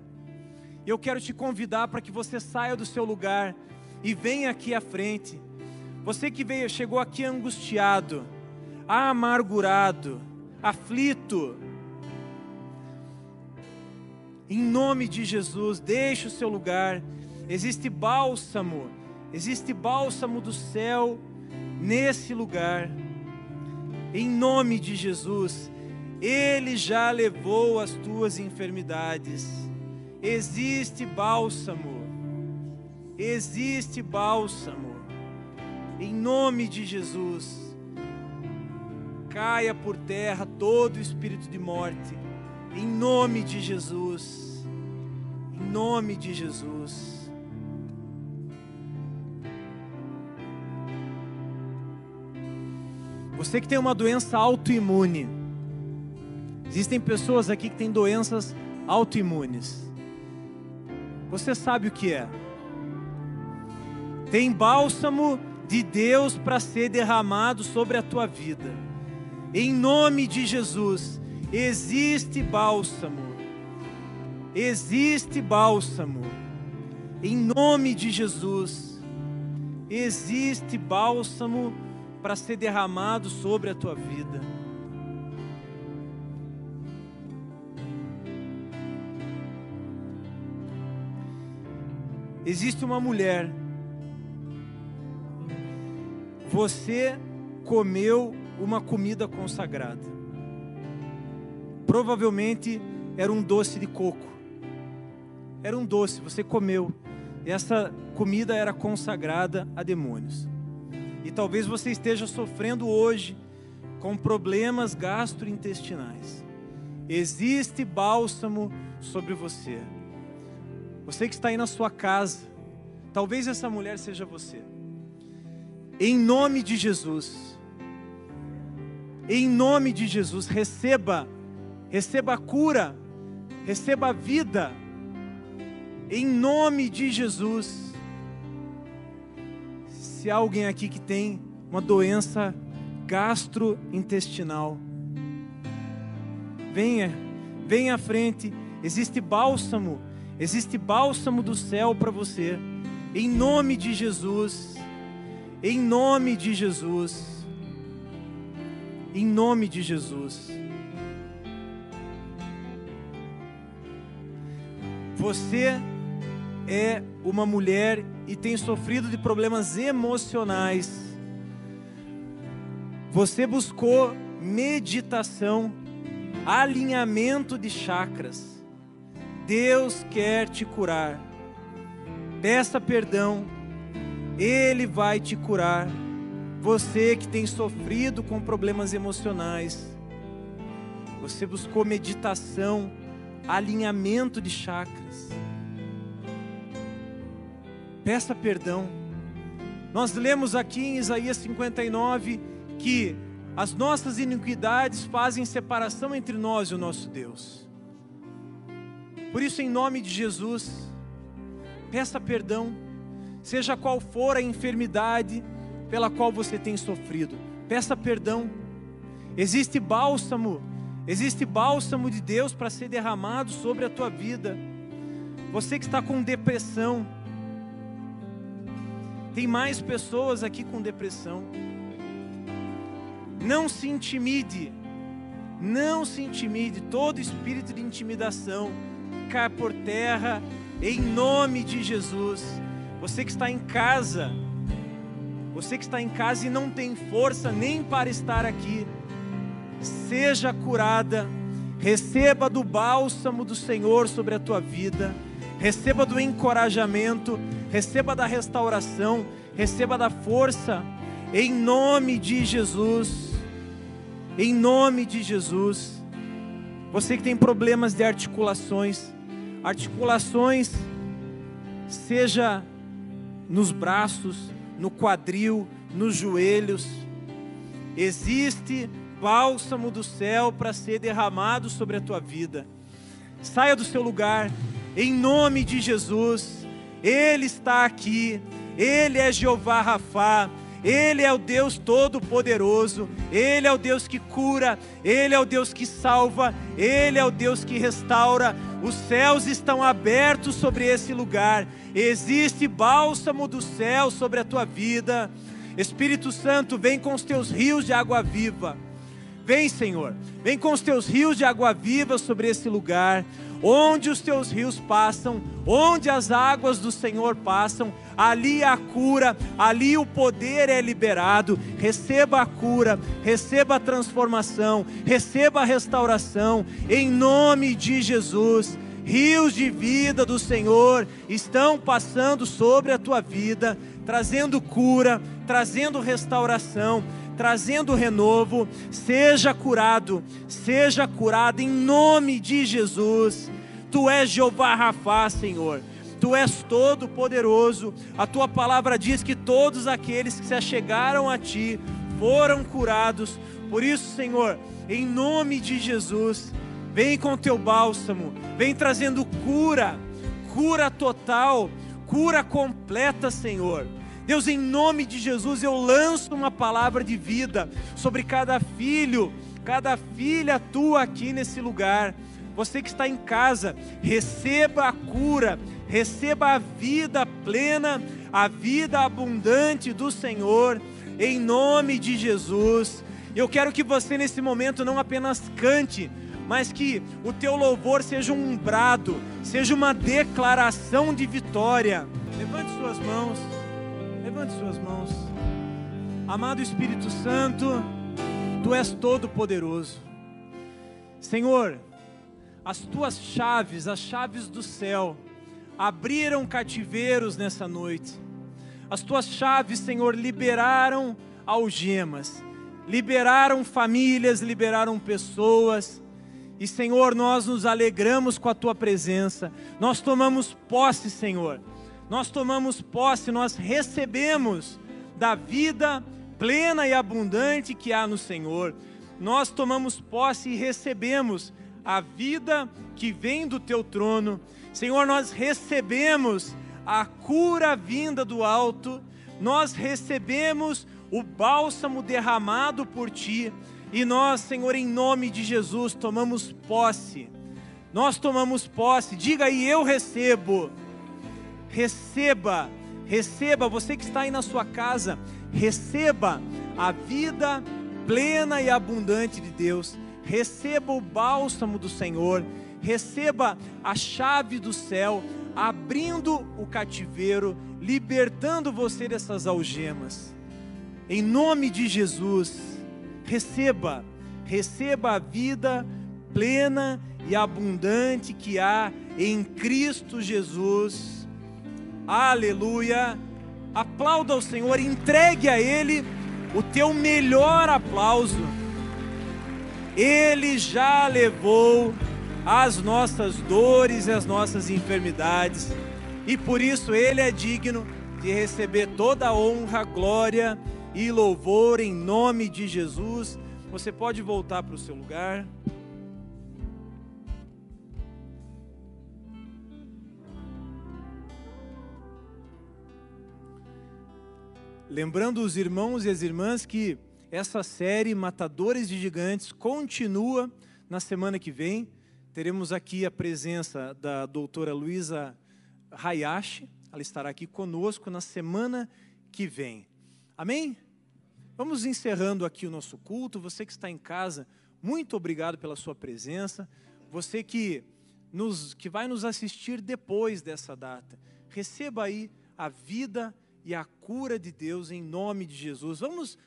Eu quero te convidar para que você saia do seu lugar e venha aqui à frente. Você que veio, chegou aqui angustiado, amargurado, aflito. Em nome de Jesus, deixe o seu lugar. Existe bálsamo, existe bálsamo do céu nesse lugar. Em nome de Jesus, Ele já levou as tuas enfermidades. Existe bálsamo, existe bálsamo, em nome de Jesus. Caia por terra todo espírito de morte, em nome de Jesus, em nome de Jesus. Você que tem uma doença autoimune, existem pessoas aqui que têm doenças autoimunes. Você sabe o que é? Tem bálsamo de Deus para ser derramado sobre a tua vida. Em nome de Jesus, Existe bálsamo. Existe bálsamo. Em nome de Jesus. Existe bálsamo para ser derramado sobre a tua vida. Existe uma mulher. Você comeu uma comida consagrada. Provavelmente era um doce de coco. Era um doce, você comeu. Essa comida era consagrada a demônios. E talvez você esteja sofrendo hoje com problemas gastrointestinais. Existe bálsamo sobre você. Você que está aí na sua casa, talvez essa mulher seja você. Em nome de Jesus, em nome de Jesus, receba, receba a cura, receba a vida, em nome de Jesus. Se há alguém aqui que tem uma doença gastrointestinal, venha, venha à frente, existe bálsamo Existe bálsamo do céu para você. Em nome de Jesus. Em nome de Jesus. Em nome de Jesus. Você é uma mulher e tem sofrido de problemas emocionais. Você buscou meditação, alinhamento de chakras. Deus quer te curar. Peça perdão, Ele vai te curar. Você que tem sofrido com problemas emocionais, você buscou meditação, alinhamento de chakras. Peça perdão. Nós lemos aqui em Isaías 59 que as nossas iniquidades fazem separação entre nós e o nosso Deus. Por isso, em nome de Jesus, peça perdão, seja qual for a enfermidade pela qual você tem sofrido, peça perdão. Existe bálsamo, existe bálsamo de Deus para ser derramado sobre a tua vida. Você que está com depressão, tem mais pessoas aqui com depressão. Não se intimide, não se intimide, todo espírito de intimidação cai por terra, em nome de Jesus. Você que está em casa, você que está em casa e não tem força nem para estar aqui, seja curada, receba do bálsamo do Senhor sobre a tua vida, receba do encorajamento, receba da restauração, receba da força, em nome de Jesus. Em nome de Jesus. Você que tem problemas de articulações, articulações, seja nos braços, no quadril, nos joelhos. Existe bálsamo do céu para ser derramado sobre a tua vida. Saia do seu lugar, em nome de Jesus. Ele está aqui, Ele é Jeová Rafá, ele é o Deus Todo-Poderoso, Ele é o Deus que cura, Ele é o Deus que salva, Ele é o Deus que restaura. Os céus estão abertos sobre esse lugar, existe bálsamo do céu sobre a tua vida. Espírito Santo, vem com os teus rios de água viva. Vem, Senhor, vem com os teus rios de água viva sobre esse lugar. Onde os teus rios passam, onde as águas do Senhor passam, ali a cura, ali o poder é liberado. Receba a cura, receba a transformação, receba a restauração, em nome de Jesus. Rios de vida do Senhor estão passando sobre a tua vida, trazendo cura, trazendo restauração trazendo renovo, seja curado, seja curado em nome de Jesus. Tu és Jeová Rafá, Senhor. Tu és todo poderoso. A tua palavra diz que todos aqueles que se achegaram a ti foram curados. Por isso, Senhor, em nome de Jesus, vem com teu bálsamo, vem trazendo cura, cura total, cura completa, Senhor Deus, em nome de Jesus, eu lanço uma palavra de vida sobre cada filho cada filha tua aqui nesse lugar. Você que está em casa, receba a cura, receba a vida plena, a vida abundante do Senhor, em nome de Jesus. Eu quero que você nesse momento não apenas cante, mas que o teu louvor seja um brado, seja uma declaração de vitória. Levante suas mãos, levante suas mãos. Amado Espírito Santo, tu és todo poderoso. Senhor, as tuas chaves, as chaves do céu, abriram cativeiros nessa noite. As tuas chaves, Senhor, liberaram algemas, liberaram famílias, liberaram pessoas. E, Senhor, nós nos alegramos com a tua presença. Nós tomamos posse, Senhor. Nós tomamos posse, nós recebemos da vida plena e abundante que há no Senhor. Nós tomamos posse e recebemos a vida que vem do teu trono. Senhor, nós recebemos a cura vinda do alto, nós recebemos o bálsamo derramado por ti, e nós, Senhor, em nome de Jesus, tomamos posse. Nós tomamos posse, diga aí, eu recebo. Receba, receba, você que está aí na sua casa, receba a vida plena e abundante de Deus receba o bálsamo do Senhor, receba a chave do céu, abrindo o cativeiro, libertando você dessas algemas. Em nome de Jesus, receba, receba a vida plena e abundante que há em Cristo Jesus. Aleluia. Aplauda ao Senhor, entregue a Ele o teu melhor aplauso ele já levou as nossas dores e as nossas enfermidades, e por isso Ele é digno de receber toda a honra, glória e louvor em nome de Jesus. Você pode voltar para o seu lugar. Lembrando os irmãos e as irmãs que essa série Matadores de Gigantes continua na semana que vem. Teremos aqui a presença da doutora Luísa Hayashi. Ela estará aqui conosco na semana que vem. Amém? Vamos encerrando aqui o nosso culto. Você que está em casa, muito obrigado pela sua presença. Você que, nos, que vai nos assistir depois dessa data, receba aí a vida e a cura de Deus em nome de Jesus. Vamos